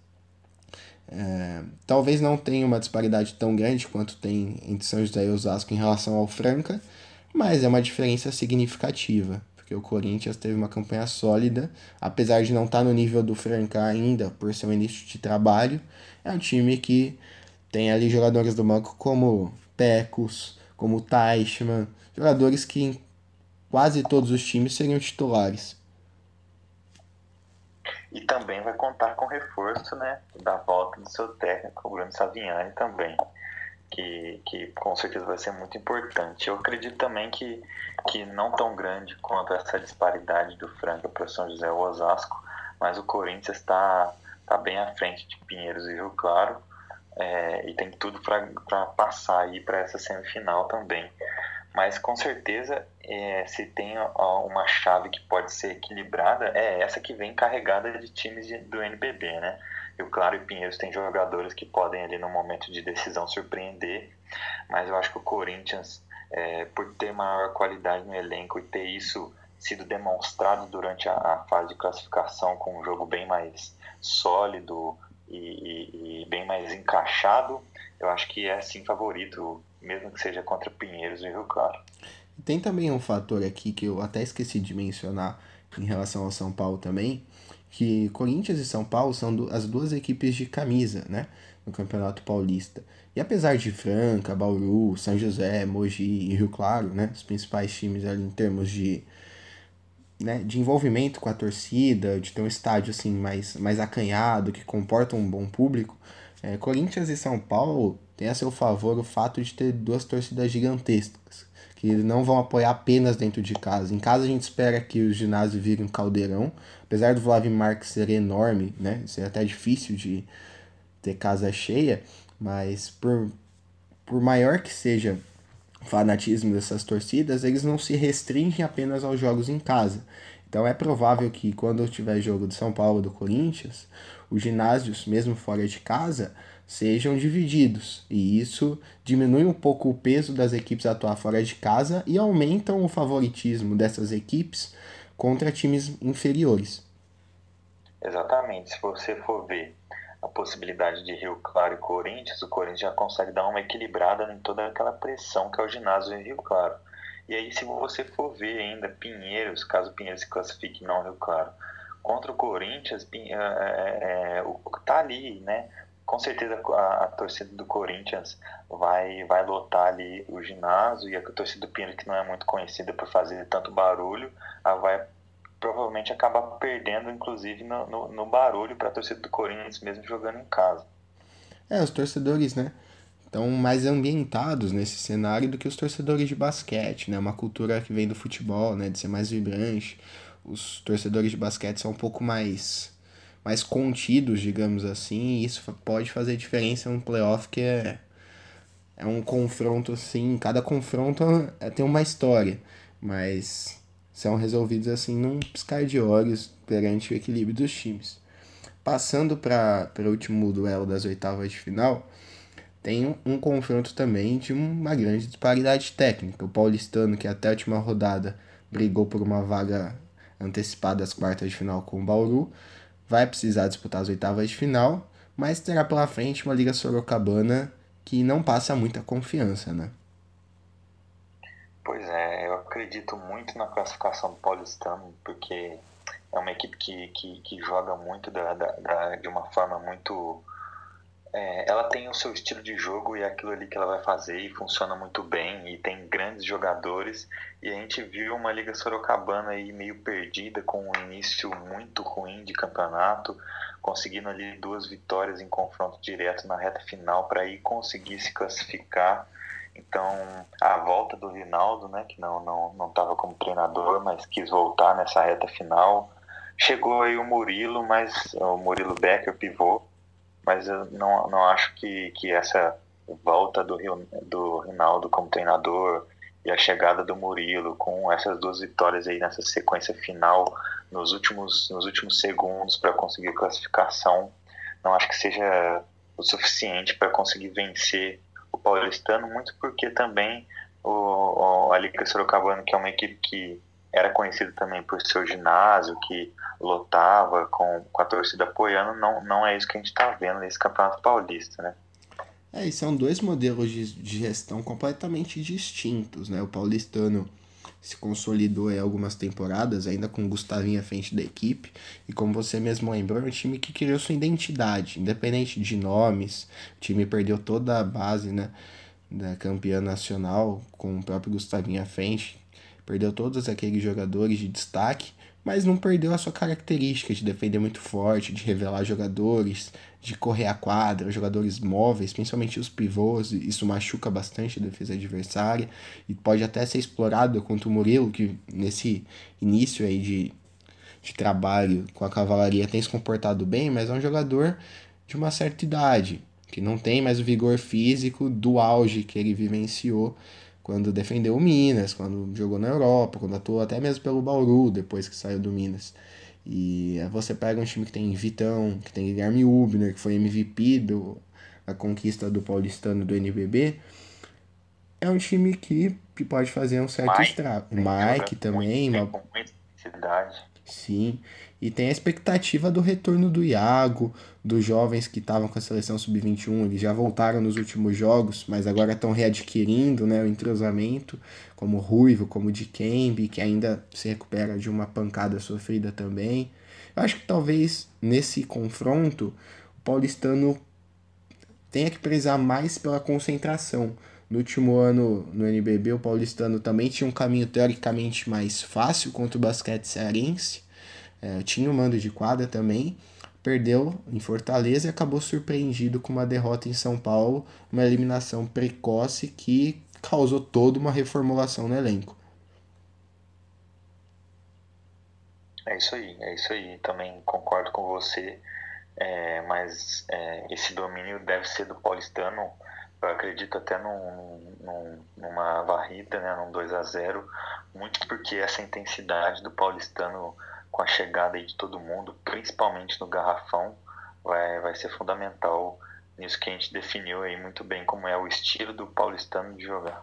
É, talvez não tenha uma disparidade tão grande quanto tem entre São José e Osasco em relação ao Franca, mas é uma diferença significativa, porque o Corinthians teve uma campanha sólida, apesar de não estar no nível do Franca ainda por seu início de trabalho, é um time que tem ali jogadores do banco como Pecos, como Teichmann, jogadores que em quase todos os times seriam titulares. E também vai contar com reforço né, da volta do seu técnico, o Bruno Saviani também, que, que com certeza vai ser muito importante. Eu acredito também que, que não tão grande quanto essa disparidade do Franca para o São José ou Osasco, mas o Corinthians está tá bem à frente de Pinheiros e Rio Claro, é, e tem tudo para passar aí para essa semifinal também. Mas com certeza, é, se tem uma chave que pode ser equilibrada, é essa que vem carregada de times de, do NBB, né? E o Claro e Pinheiros tem jogadores que podem ali no momento de decisão surpreender, mas eu acho que o Corinthians, é, por ter maior qualidade no elenco e ter isso sido demonstrado durante a, a fase de classificação com um jogo bem mais sólido, e, e, e, bem mais encaixado, eu acho que é sim favorito, mesmo que seja contra Pinheiros e Rio Claro. Tem também um fator aqui que eu até esqueci de mencionar em relação ao São Paulo também, que Corinthians e São Paulo são as duas equipes de camisa, né, no Campeonato Paulista. E apesar de Franca, Bauru, São José, Mogi e Rio Claro, né, os principais times ali em termos de né, de envolvimento com a torcida, de ter um estádio assim mais, mais acanhado, que comporta um bom público, é, Corinthians e São Paulo têm a seu favor o fato de ter duas torcidas gigantescas, que não vão apoiar apenas dentro de casa. Em casa a gente espera que o ginásio vire um caldeirão, apesar do Vladimir ser enorme, né, ser até difícil de ter casa cheia, mas por, por maior que seja fanatismo dessas torcidas, eles não se restringem apenas aos jogos em casa. Então é provável que quando tiver jogo de São Paulo do Corinthians, os ginásios, mesmo fora de casa, sejam divididos. E isso diminui um pouco o peso das equipes atuar fora de casa e aumentam o favoritismo dessas equipes contra times inferiores. Exatamente. Se você for ver a possibilidade de Rio Claro e Corinthians, o Corinthians já consegue dar uma equilibrada em toda aquela pressão que é o ginásio em Rio Claro. E aí, se você for ver ainda Pinheiros, caso Pinheiros se classifique não Rio Claro, contra o Corinthians, é, é, é, tá ali, né? Com certeza a, a, torcida do Corinthians vai, vai lotar ali o ginásio e a torcida do Pinheiros, que não é muito conhecida por fazer tanto barulho, vai provavelmente acaba perdendo, inclusive, no, no, no barulho para a torcida do Corinthians, mesmo jogando em casa. É, os torcedores, né? Estão mais ambientados nesse cenário do que os torcedores de basquete, né? Uma cultura que vem do futebol, né? De ser mais vibrante. Os torcedores de basquete são um pouco mais mais contidos, digamos assim, e isso pode fazer diferença num playoff que é, é um confronto assim, cada confronto é, tem uma história, mas são resolvidos assim num piscar de olhos perante o equilíbrio dos times. Passando para o último duelo das oitavas de final, tem um, um, confronto também de uma grande disparidade técnica. O paulistano, que até a última rodada brigou por uma vaga antecipada às quartas de final com o Bauru, vai precisar disputar as oitavas de final, mas terá pela frente uma Liga Sorocabana que não passa muita confiança, né? Pois é, eu acredito muito na classificação do Paulistano, porque é uma equipe que, que, que joga muito da, da, da, de uma forma muito. É, ela tem o seu estilo de jogo e é aquilo ali que ela vai fazer e funciona muito bem e tem grandes jogadores e a gente viu uma liga sorocabana aí meio perdida com um início muito ruim de campeonato conseguindo ali duas vitórias em confronto direto na reta final para aí conseguir se classificar então, a volta do Rinaldo, né, que não não não estava como treinador, mas quis voltar nessa reta final. Chegou aí o Murilo, mas o Murilo Becker pivô, mas eu não, não acho que, que essa volta do do Rinaldo como treinador e a chegada do Murilo com essas duas vitórias aí nessa sequência final nos últimos nos últimos segundos para conseguir classificação, não acho que seja o suficiente para conseguir vencer paulistano, muito porque também o, o Alica Sorocabana, que é uma equipe que era conhecida também por seu ginásio, que lotava com, com a torcida apoiando, não, não é isso que a gente está vendo nesse Campeonato Paulista, né? É, e são dois modelos de, de gestão completamente distintos, né? O paulistano se consolidou em algumas temporadas, ainda com o Gustavinho à frente da equipe. E como você mesmo lembrou, é um time que criou sua identidade, independente de nomes. O time perdeu toda a base né, da campeã nacional, com o próprio Gustavinho à frente. Perdeu todos aqueles jogadores de destaque, mas não perdeu a sua característica de defender muito forte, de revelar jogadores, de correr a quadra, jogadores móveis, principalmente os pivôs, isso machuca bastante a defesa adversária e pode até ser explorado contra o Murilo, que nesse início aí de, de trabalho com a cavalaria tem se comportado bem, mas é um jogador de uma certa idade, que não tem mais o vigor físico do auge que ele vivenciou quando defendeu o Minas, quando jogou na Europa, quando atuou até mesmo pelo Bauru, depois que saiu do Minas. E você pega um time que tem Vitão, que tem Guilherme Ubner, que foi MVP do, da conquista do Paulistano do NBB. É um time que, que pode fazer um certo estrago. Mike também. Uma... Com muita Sim. E tem a expectativa do retorno do Iago, dos jovens que estavam com a seleção sub-21, eles já voltaram nos últimos jogos, mas agora estão readquirindo né, o entrosamento, como o Ruivo, como o Dikembe, que ainda se recupera de uma pancada sofrida também. Eu acho que talvez nesse confronto o paulistano tenha que prezar mais pela concentração. No último ano no NBB, o paulistano também tinha um caminho teoricamente mais fácil contra o basquete cearense, é, tinha o mando de quadra também, perdeu em Fortaleza e acabou surpreendido com uma derrota em São Paulo, uma eliminação precoce que causou toda uma reformulação no elenco. É isso aí, é isso aí. Também concordo com você, é, mas é, esse domínio deve ser do paulistano. Eu acredito até num, num, numa varrida, né, num 2 a 0 muito porque essa intensidade do paulistano com a chegada de todo mundo, principalmente no garrafão, vai, vai ser fundamental nisso que a gente definiu aí muito bem como é o estilo do paulistano de jogar.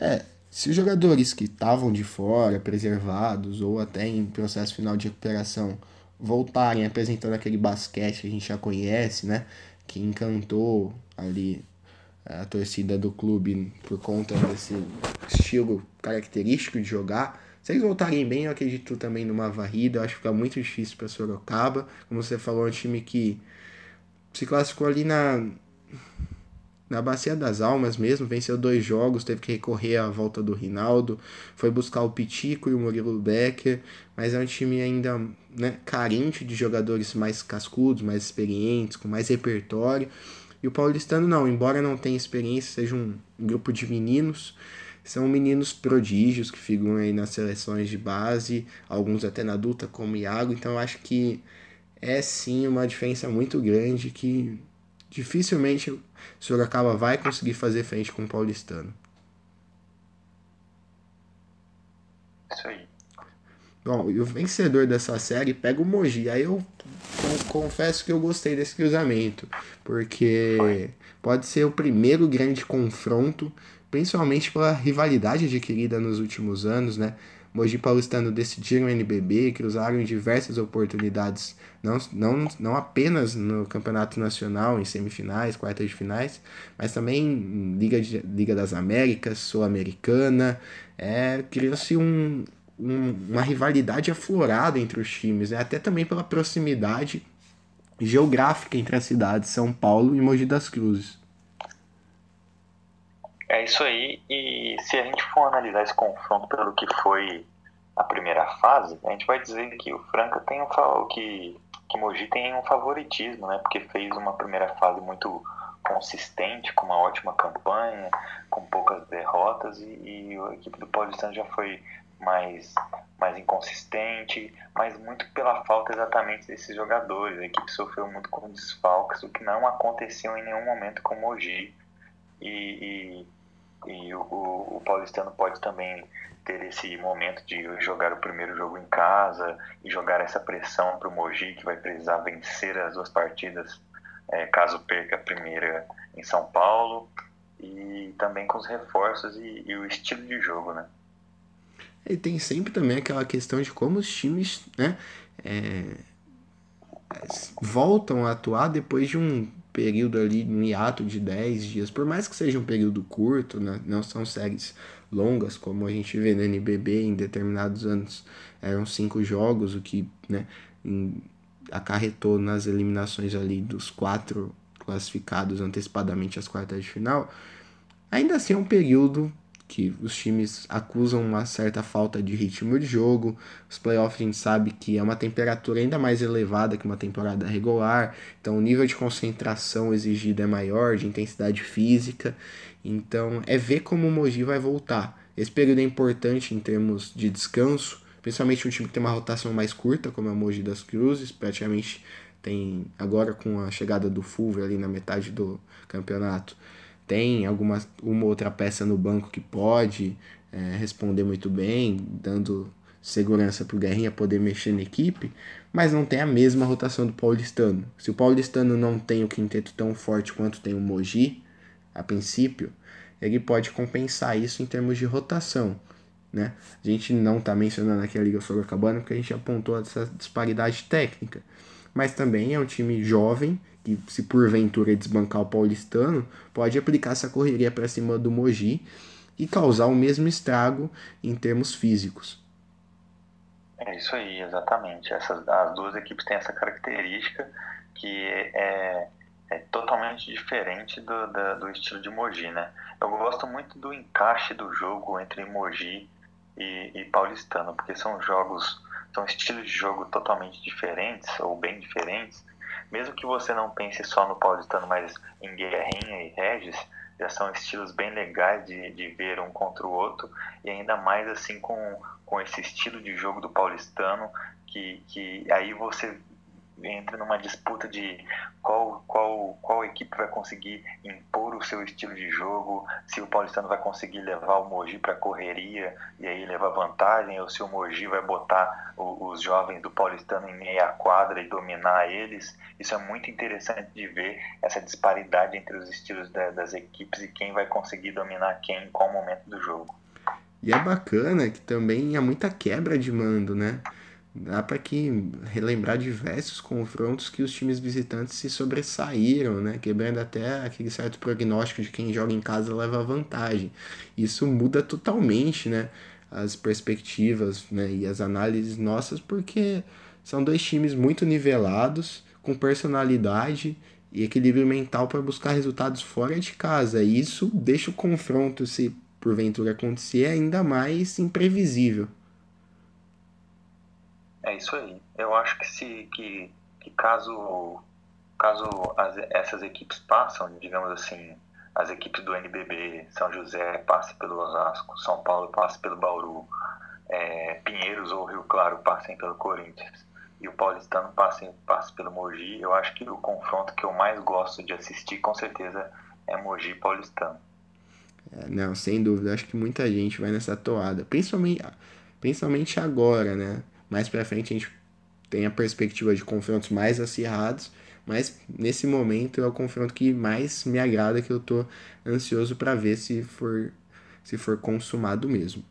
É, se os jogadores que estavam de fora, preservados ou até em processo final de recuperação voltarem apresentando aquele basquete que a gente já conhece, né, que encantou ali a torcida do clube por conta desse estilo característico de jogar, se eles voltarem bem, eu acredito também numa varrida. Eu acho que fica muito difícil para Sorocaba. Como você falou, é um time que se classificou ali na na Bacia das Almas mesmo, venceu dois jogos, teve que recorrer à volta do Rinaldo, foi buscar o Pitico e o Murilo Becker, mas é um time ainda né, carente de jogadores mais cascudos, mais experientes, com mais repertório. E o Paulistano não, embora não tenha experiência, seja um grupo de meninos, são meninos prodígios que figuram aí nas seleções de base, alguns até na adulta, como Iago. Então eu acho que é sim uma diferença muito grande que dificilmente o Sorocaba vai conseguir fazer frente com o Paulistano. Isso aí. Bom, e o vencedor dessa série pega o Mogi. Aí eu confesso que eu gostei desse cruzamento, porque pode ser o primeiro grande confronto principalmente pela rivalidade adquirida nos últimos anos, né? Mogi Paulistano decidiram o NBB, cruzaram diversas oportunidades, não, não, não apenas no Campeonato Nacional, em semifinais, quartas de finais, mas também em Liga, de, Liga das Américas, Sul-Americana. É, Criou-se um, um, uma rivalidade aflorada entre os times, né? até também pela proximidade geográfica entre as cidades São Paulo e Mogi das Cruzes. É isso aí, e se a gente for analisar esse confronto pelo que foi a primeira fase, a gente vai dizer que o Franca tem um que, que Mogi tem um favoritismo, né? Porque fez uma primeira fase muito consistente, com uma ótima campanha, com poucas derrotas, e, e a equipe do Paulistano já foi mais, mais inconsistente, mas muito pela falta exatamente desses jogadores. A equipe sofreu muito com desfalques, o que não aconteceu em nenhum momento com o Mogi. E, e, e o, o, Paulistano pode também ter esse momento de jogar o primeiro jogo em casa e jogar essa pressão para o Mogi, que vai precisar vencer as duas partidas, é, caso perca a primeira em São Paulo, e também com os reforços e, e o estilo de jogo, né? E tem sempre também aquela questão de como os times né, é, voltam a atuar depois de um período ali, um hiato de 10 dias. Por mais que seja um período curto, né, não são séries longas, como a gente vê no NBB em determinados anos eram cinco jogos, o que né, acarretou nas eliminações ali dos quatro classificados antecipadamente às quartas de final. Ainda assim é um período que os times acusam uma certa falta de ritmo de jogo. Os playoffs a gente sabe que é uma temperatura ainda mais elevada que uma temporada regular, então o nível de concentração exigido é maior, de intensidade física. Então é ver como o Mogi vai voltar. Esse período é importante em termos de descanso, principalmente um time que tem uma rotação mais curta, como é o Mogi das Cruzes, praticamente tem agora com a chegada do Fulvio ali na metade do campeonato tem alguma uma outra peça no banco que pode é, responder muito bem, dando segurança para o Guerrinha poder mexer na equipe, mas não tem a mesma rotação do Paulistano. Se o Paulistano não tem o quinteto tão forte quanto tem o Mogi, a princípio, ele pode compensar isso em termos de rotação. Né? A gente não está mencionando aqui a Liga Sorocabana porque a gente apontou essa disparidade técnica, mas também é um time jovem que se porventura desbancar o paulistano, pode aplicar essa correria para cima do Mogi e causar o mesmo estrago em termos físicos. É isso aí, exatamente. Essas, as duas equipes têm essa característica que é, é totalmente diferente do, da, do estilo de Mogi, né? Eu gosto muito do encaixe do jogo entre Mogi e, e Paulistano, porque são jogos, são estilos de jogo totalmente diferentes, ou bem diferentes, mesmo que você não pense só no paulistano, mas em Guerrinha e Regis, já são estilos bem legais de, de ver um contra o outro, e ainda mais assim com, com esse estilo de jogo do paulistano, que, que aí você entra numa disputa de qual, qual, qual equipe vai conseguir impor o seu estilo de jogo, se o Paulistano vai conseguir levar o Mogi para correria e aí levar vantagem, ou se o Mogi vai botar o, os jovens do Paulistano em meia quadra e dominar eles. Isso é muito interessante de ver essa disparidade entre os estilos da, das equipes e quem vai conseguir dominar quem em qual momento do jogo. E é bacana que também há muita quebra de mando, né? Dá para que relembrar diversos confrontos que os times visitantes se sobressaíram, né? quebrando até aquele certo prognóstico de quem joga em casa leva vantagem. Isso muda totalmente né? as perspectivas né? e as análises nossas, porque são dois times muito nivelados, com personalidade e equilíbrio mental para buscar resultados fora de casa. E isso deixa o confronto, se porventura acontecer, ainda mais imprevisível. É isso aí. Eu acho que se que, que caso caso as, essas equipes passam, digamos assim, as equipes do NBB, São José passe pelo Osasco, São Paulo passe pelo Bauru, é, Pinheiros ou Rio Claro passem pelo Corinthians e o Paulistano passe, passe pelo Mogi, eu acho que o confronto que eu mais gosto de assistir com certeza é Mogi Paulistano. É, não, sem dúvida, acho que muita gente vai nessa toada, principalmente, principalmente agora, né? Mais para frente a gente tem a perspectiva de confrontos mais acirrados, mas nesse momento é o confronto que mais me agrada, que eu tô ansioso para ver se for se for consumado mesmo.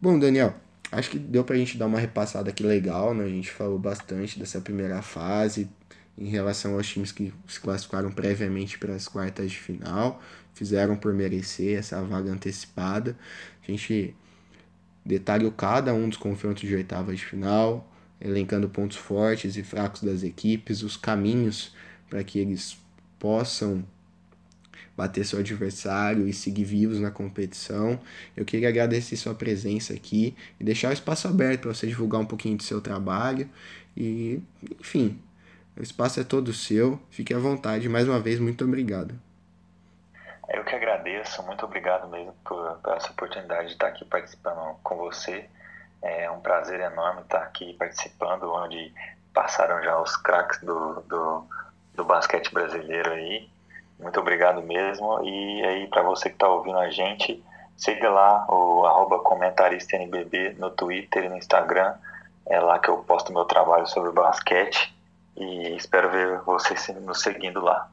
Bom, Daniel, Acho que deu pra gente dar uma repassada aqui legal, né? A gente falou bastante dessa primeira fase em relação aos times que se classificaram previamente para as quartas de final, fizeram por merecer essa vaga antecipada. A gente detalhou cada um dos confrontos de oitavas de final, elencando pontos fortes e fracos das equipes, os caminhos para que eles possam bater seu adversário e seguir vivos na competição. Eu queria agradecer sua presença aqui e deixar o espaço aberto para você divulgar um pouquinho do seu trabalho e, enfim, o espaço é todo seu. Fique à vontade. Mais uma vez, muito obrigado. Eu que agradeço, muito obrigado mesmo por, por essa oportunidade de estar aqui participando com você. É um prazer enorme estar aqui participando, onde passaram já os craques do, do, do basquete brasileiro aí. Muito obrigado mesmo. E aí, para você que está ouvindo a gente, siga lá o arroba comentaristNBB no Twitter e no Instagram. É lá que eu posto meu trabalho sobre basquete. E espero ver vocês nos seguindo lá.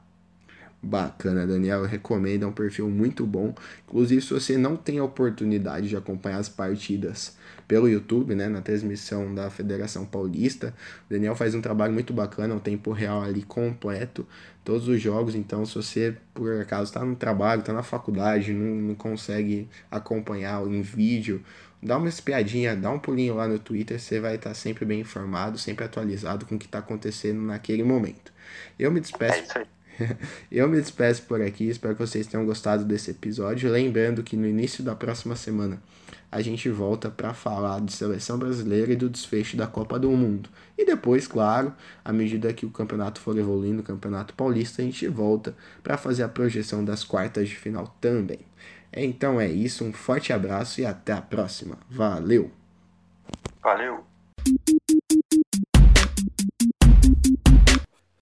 Bacana, Daniel. Eu recomendo, é um perfil muito bom. Inclusive, se você não tem a oportunidade de acompanhar as partidas pelo YouTube, né, na transmissão da Federação Paulista, o Daniel faz um trabalho muito bacana, um tempo real ali completo, todos os jogos. Então, se você por acaso está no trabalho, está na faculdade, não, não consegue acompanhar em vídeo, dá uma espiadinha, dá um pulinho lá no Twitter, você vai estar sempre bem informado, sempre atualizado com o que está acontecendo naquele momento. Eu me despeço. É. Eu me despeço por aqui, espero que vocês tenham gostado desse episódio. Lembrando que no início da próxima semana a gente volta para falar de seleção brasileira e do desfecho da Copa do Mundo. E depois, claro, à medida que o campeonato for evoluindo, o Campeonato Paulista, a gente volta para fazer a projeção das quartas de final também. Então é isso, um forte abraço e até a próxima. Valeu! Valeu!